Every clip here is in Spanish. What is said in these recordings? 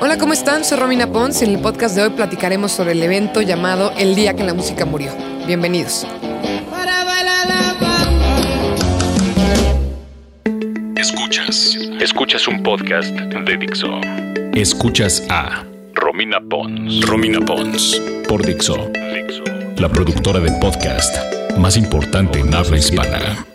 Hola, ¿cómo están? Soy Romina Pons y en el podcast de hoy platicaremos sobre el evento llamado El Día que la Música Murió. Bienvenidos. Escuchas. Escuchas un podcast de Dixo. Escuchas a Romina Pons. Romina Pons. Por Dixo. Dixo. La productora de podcast más importante en habla hispana.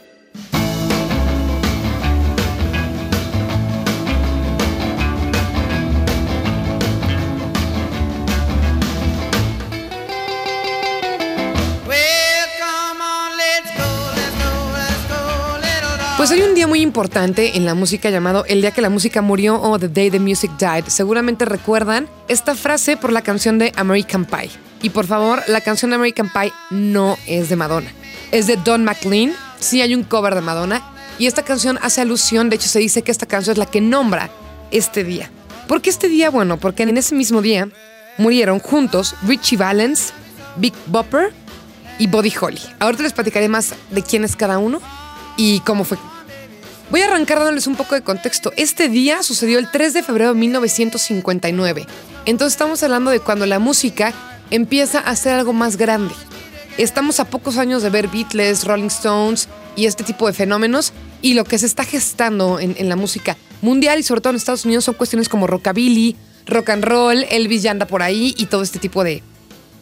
Pues hay un día muy importante en la música llamado El día que la música murió o The Day the Music Died. Seguramente recuerdan esta frase por la canción de American Pie. Y por favor, la canción American Pie no es de Madonna. Es de Don McLean. Sí hay un cover de Madonna. Y esta canción hace alusión, de hecho se dice que esta canción es la que nombra este día. ¿Por qué este día? Bueno, porque en ese mismo día murieron juntos Richie Valens, Big Bopper y Buddy Holly. Ahorita les platicaré más de quién es cada uno y cómo fue. Voy a arrancar dándoles un poco de contexto. Este día sucedió el 3 de febrero de 1959. Entonces estamos hablando de cuando la música empieza a ser algo más grande. Estamos a pocos años de ver Beatles, Rolling Stones y este tipo de fenómenos y lo que se está gestando en, la música mundial y sobre todo en Estados Unidos son cuestiones como rockabilly, rock and roll, Elvis ya anda por ahí y todo este tipo de,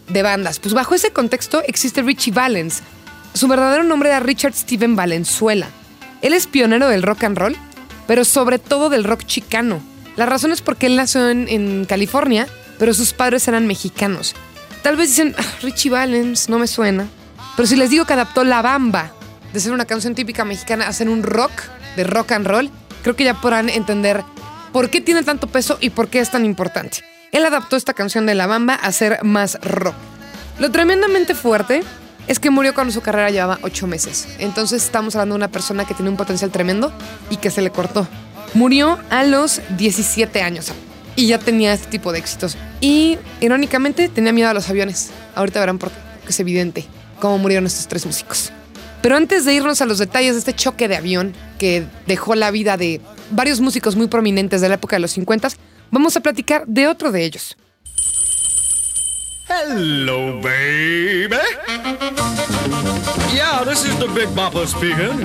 de bandas. Pues bajo ese contexto existe Richie Valens. Su verdadero nombre era Richard Steven Valenzuela. Él es pionero del rock and roll, pero sobre todo del rock chicano. La razón es porque él nació en, California, pero sus padres eran mexicanos. Tal vez dicen, "Ah, Richie Valens, no me suena. Pero si les digo que adaptó La Bamba, de ser una canción típica mexicana, a ser un rock, de rock and roll, creo que ya podrán entender por qué tiene tanto peso y por qué es tan importante. Él adaptó esta canción de La Bamba a ser más rock. Lo tremendamente fuerte es que murió cuando su carrera llevaba ocho meses. Entonces estamos hablando de una persona que tiene un potencial tremendo y que se le cortó. Murió a los 17 años y ya tenía este tipo de éxitos. Y irónicamente tenía miedo a los aviones. Ahorita verán por qué, es evidente cómo murieron estos tres músicos. Pero antes de irnos a los detalles de este choque de avión que dejó la vida de varios músicos muy prominentes de la época de los 50, vamos a platicar de otro de ellos. Hello, baby. Yeah, this is the Big Bopper speaking.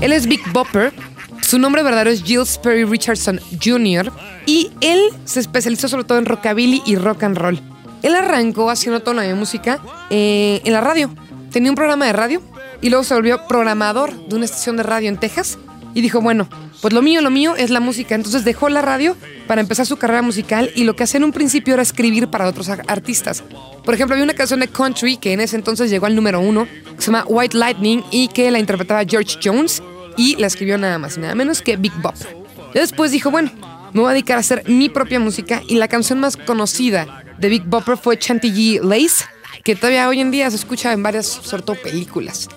Él es Big Bopper. Su nombre verdadero es Giles Perry Richardson Jr. Y él se especializó sobre todo en rockabilly y rock and roll. Él arrancó haciendo tono de música eh, en la radio. Tenía un programa de radio y luego se volvió programador de una estación de radio en Texas. Y dijo, bueno, pues lo mío, lo mío es la música. Entonces dejó la radio para empezar su carrera musical y lo que hacía en un principio era escribir para otros ar- artistas. Por ejemplo, había una canción de country que en ese entonces llegó al número uno, que se llama White Lightning y que la interpretaba George Jones y la escribió nada más nada menos que Big Bop. Y después dijo, bueno, me voy a dedicar a hacer mi propia música y la canción más conocida de Big Bopper fue Chantilly Lace, que todavía hoy en día se escucha en varias, sobre todo, películas.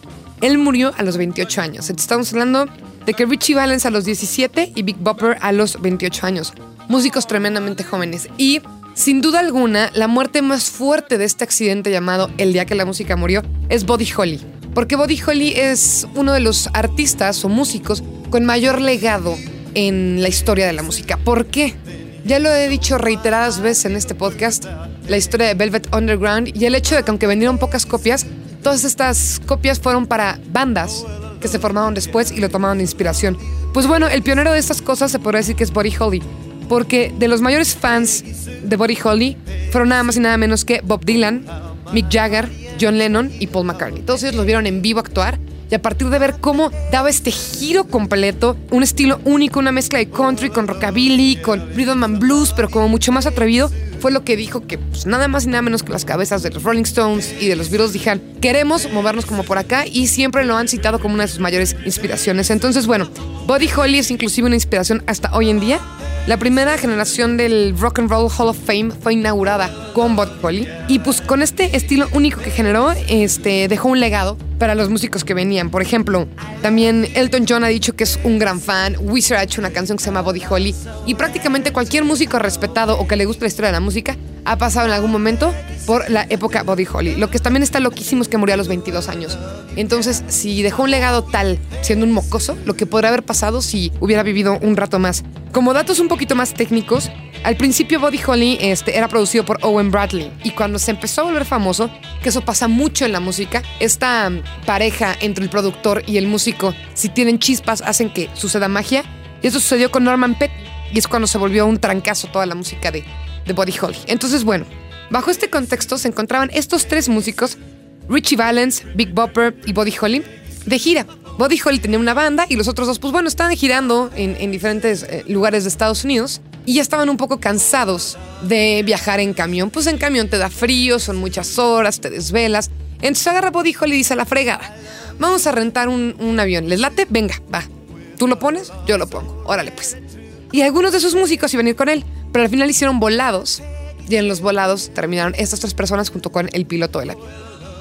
Él murió a los 28 años. Estamos hablando de que Richie Valens a los 17 y Big Bopper a los 28 años. Músicos tremendamente jóvenes. Y sin duda alguna, la muerte más fuerte de este accidente llamado El día que la música murió es Buddy Holly. Porque Buddy Holly es uno de los artistas o músicos con mayor legado en la historia de la música. ¿Por qué? Ya lo he dicho reiteradas veces en este podcast, la historia de Velvet Underground y el hecho de que aunque vendieron pocas copias, todas estas copias fueron para bandas que se formaron después y lo tomaron de inspiración. Pues bueno, el pionero de estas cosas se podría decir que es Buddy Holly, porque de los mayores fans de Buddy Holly fueron nada más y nada menos que Bob Dylan, Mick Jagger, John Lennon y Paul McCartney. Todos ellos los vieron en vivo actuar y a partir de ver cómo daba este giro completo, un estilo único, una mezcla de country con rockabilly, con rhythm and blues, pero como mucho más atrevido, fue lo que dijo que pues, nada más y nada menos que las cabezas de los Rolling Stones y de los Beatles dijeron, queremos movernos como por acá y siempre lo han citado como una de sus mayores inspiraciones. Entonces, bueno, Buddy Holly es inclusive una inspiración hasta hoy en día. La primera generación del Rock and Roll Hall of Fame fue inaugurada con Buddy Holly y pues con este estilo único que generó, este, dejó un legado para los músicos que venían. Por ejemplo, también Elton John ha dicho que es un gran fan, Wizard ha hecho una canción que se llama Buddy Holly y prácticamente cualquier músico respetado o que le guste la historia de la música ha pasado en algún momento por la época Body Holly. Lo que también está loquísimo es que murió a los 22 años. Entonces, si dejó un legado tal siendo un mocoso, lo que podría haber pasado si hubiera vivido un rato más. Como datos un poquito más técnicos, al principio Body Holly este, era producido por Owen Bradley y cuando se empezó a volver famoso, que eso pasa mucho en la música, esta pareja entre el productor y el músico, si tienen chispas, hacen que suceda magia. Y eso sucedió con Norman Pett y es cuando se volvió un trancazo toda la música de, de Body Holly. Entonces, bueno, bajo este contexto se encontraban estos tres músicos, Richie Valens, Big Bopper y Body Holly, de gira. Body Holly tenía una banda y los otros dos, pues bueno, estaban girando en, diferentes eh, lugares de Estados Unidos y ya estaban un poco cansados de viajar en camión. Pues en camión te da frío, son muchas horas, te desvelas. Entonces agarra Body Holly y dice a la fregada, vamos a rentar un, un avión. ¿Les late? Venga, va. ¿Tú lo pones? Yo lo pongo. Órale pues. Y algunos de sus músicos iban a ir con él, pero al final hicieron volados y en los volados terminaron estas tres personas junto con el piloto del avión.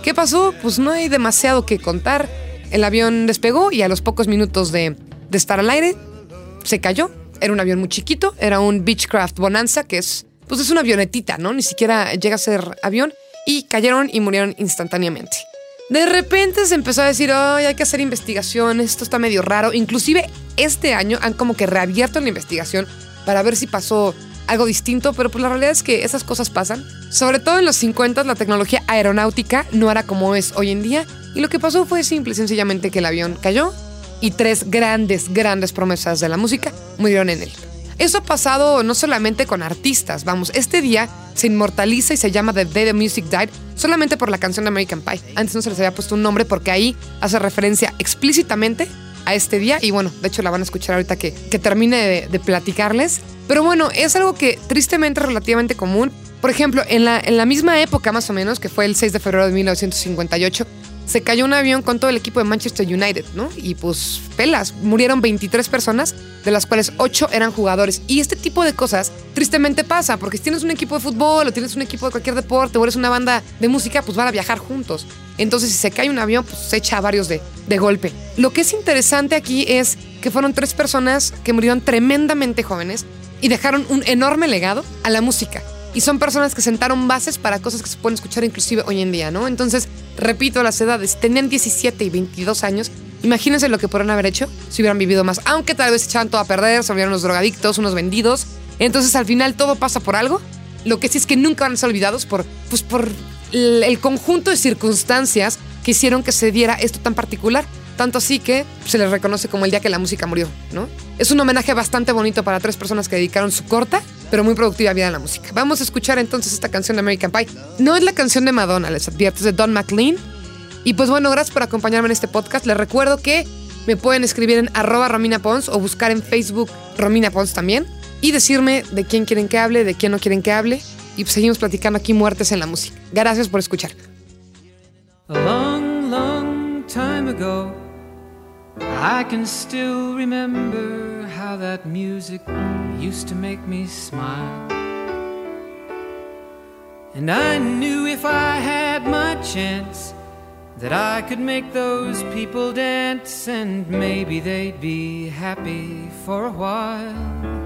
¿Qué pasó? Pues no hay demasiado que contar. El avión despegó y a los pocos minutos de, estar al aire se cayó. Era un avión muy chiquito, era un Beechcraft Bonanza, que es, pues es una avionetita, ¿no? Ni siquiera llega a ser avión. Y cayeron y murieron instantáneamente. De repente se empezó a decir, ay, hay que hacer investigación, esto está medio raro. Inclusive este año han como que reabierto la investigación para ver si pasó algo distinto, pero pues la realidad es que esas cosas pasan. Sobre todo en los 50 la tecnología aeronáutica no era como es hoy en día y lo que pasó fue simple y sencillamente que el avión cayó y tres grandes, grandes promesas de la música murieron en él. Eso ha pasado no solamente con artistas, vamos, este día se inmortaliza y se llama The Day the Music Died solamente por la canción American Pie. Antes no se les había puesto un nombre porque ahí hace referencia explícitamente a este día y bueno, de hecho la van a escuchar ahorita que, que termine de, platicarles. Pero bueno, es algo que tristemente es relativamente común. Por ejemplo, en la, en la misma época más o menos, que fue el 6 de febrero de 1958, se cayó un avión con todo el equipo de Manchester United, ¿no? Y pues pelas, murieron 23 personas, de las cuales 8 eran jugadores. Y este tipo de cosas tristemente pasa, porque si tienes un equipo de fútbol o tienes un equipo de cualquier deporte o eres una banda de música, pues van a viajar juntos. Entonces si se cae un avión, pues se echa a varios de, de golpe. Lo que es interesante aquí es que fueron tres personas que murieron tremendamente jóvenes y dejaron un enorme legado a la música y son personas que sentaron bases para cosas que se pueden escuchar inclusive hoy en día, ¿no? Entonces, repito las edades, tenían 17 y 22 años. Imagínense lo que podrían haber hecho si hubieran vivido más, aunque tal vez echaban todo a perder, se volvieron unos drogadictos, unos vendidos. Entonces, al final todo pasa por algo. Lo que sí es que nunca van a ser olvidados por, pues, por el conjunto de circunstancias que hicieron que se diera esto tan particular. Tanto así que se les reconoce como el día que la música murió, ¿no? Es un homenaje bastante bonito para tres personas que dedicaron su corta, pero muy productiva vida a la música. Vamos a escuchar entonces esta canción de American Pie. No es la canción de Madonna, les advierto, es de Don McLean. Y pues bueno, gracias por acompañarme en este podcast. Les recuerdo que me pueden escribir en arroba Romina Pons o buscar en Facebook Romina Pons también. Y decirme de quién quieren que hable, de quién no quieren que hable. Y pues seguimos platicando aquí muertes en la música. Gracias por escuchar. A long, long time ago. I can still remember how that music used to make me smile. And I knew if I had my chance that I could make those people dance and maybe they'd be happy for a while.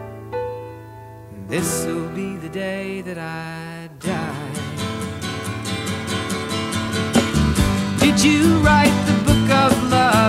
This'll be the day that I die. Did you write the book of love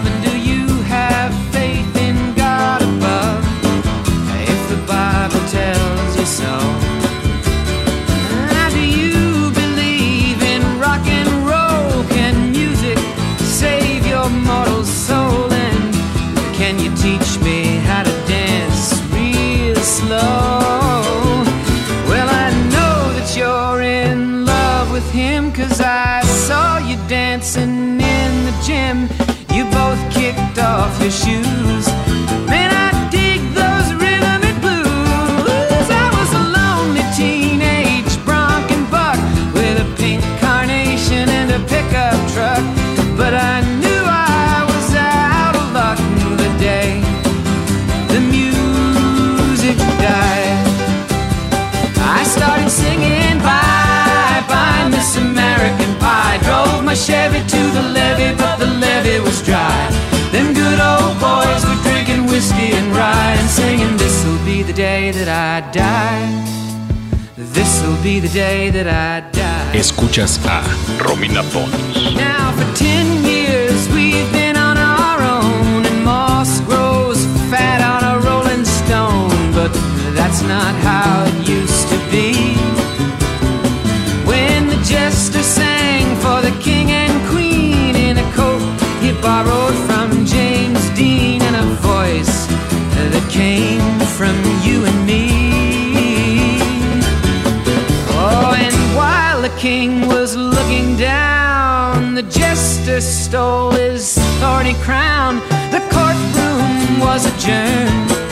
day that I die. This'll be the day that I die. Escuchas a Romina Pons. Now for 10 years we've been on our own and moss grows fat on a rolling stone, but that's not how it used king was looking down. The jester stole his thorny crown. The courtroom was adjourned.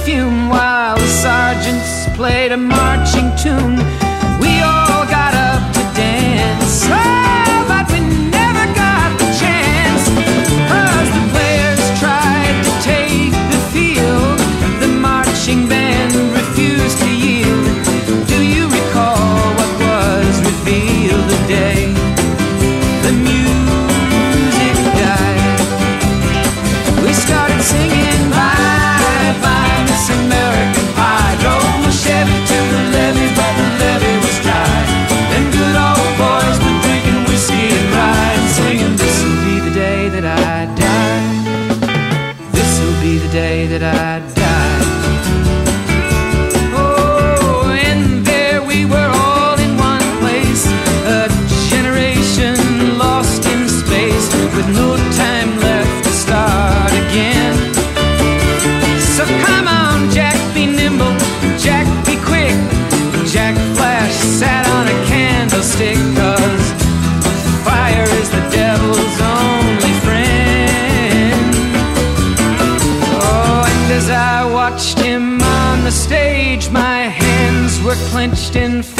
perfume while the sergeants played a marching tune. Jack Flash sat on a candlestick cause fire is the devil's only friend. Oh, and as I watched him on the stage, my hands were clenched in fear.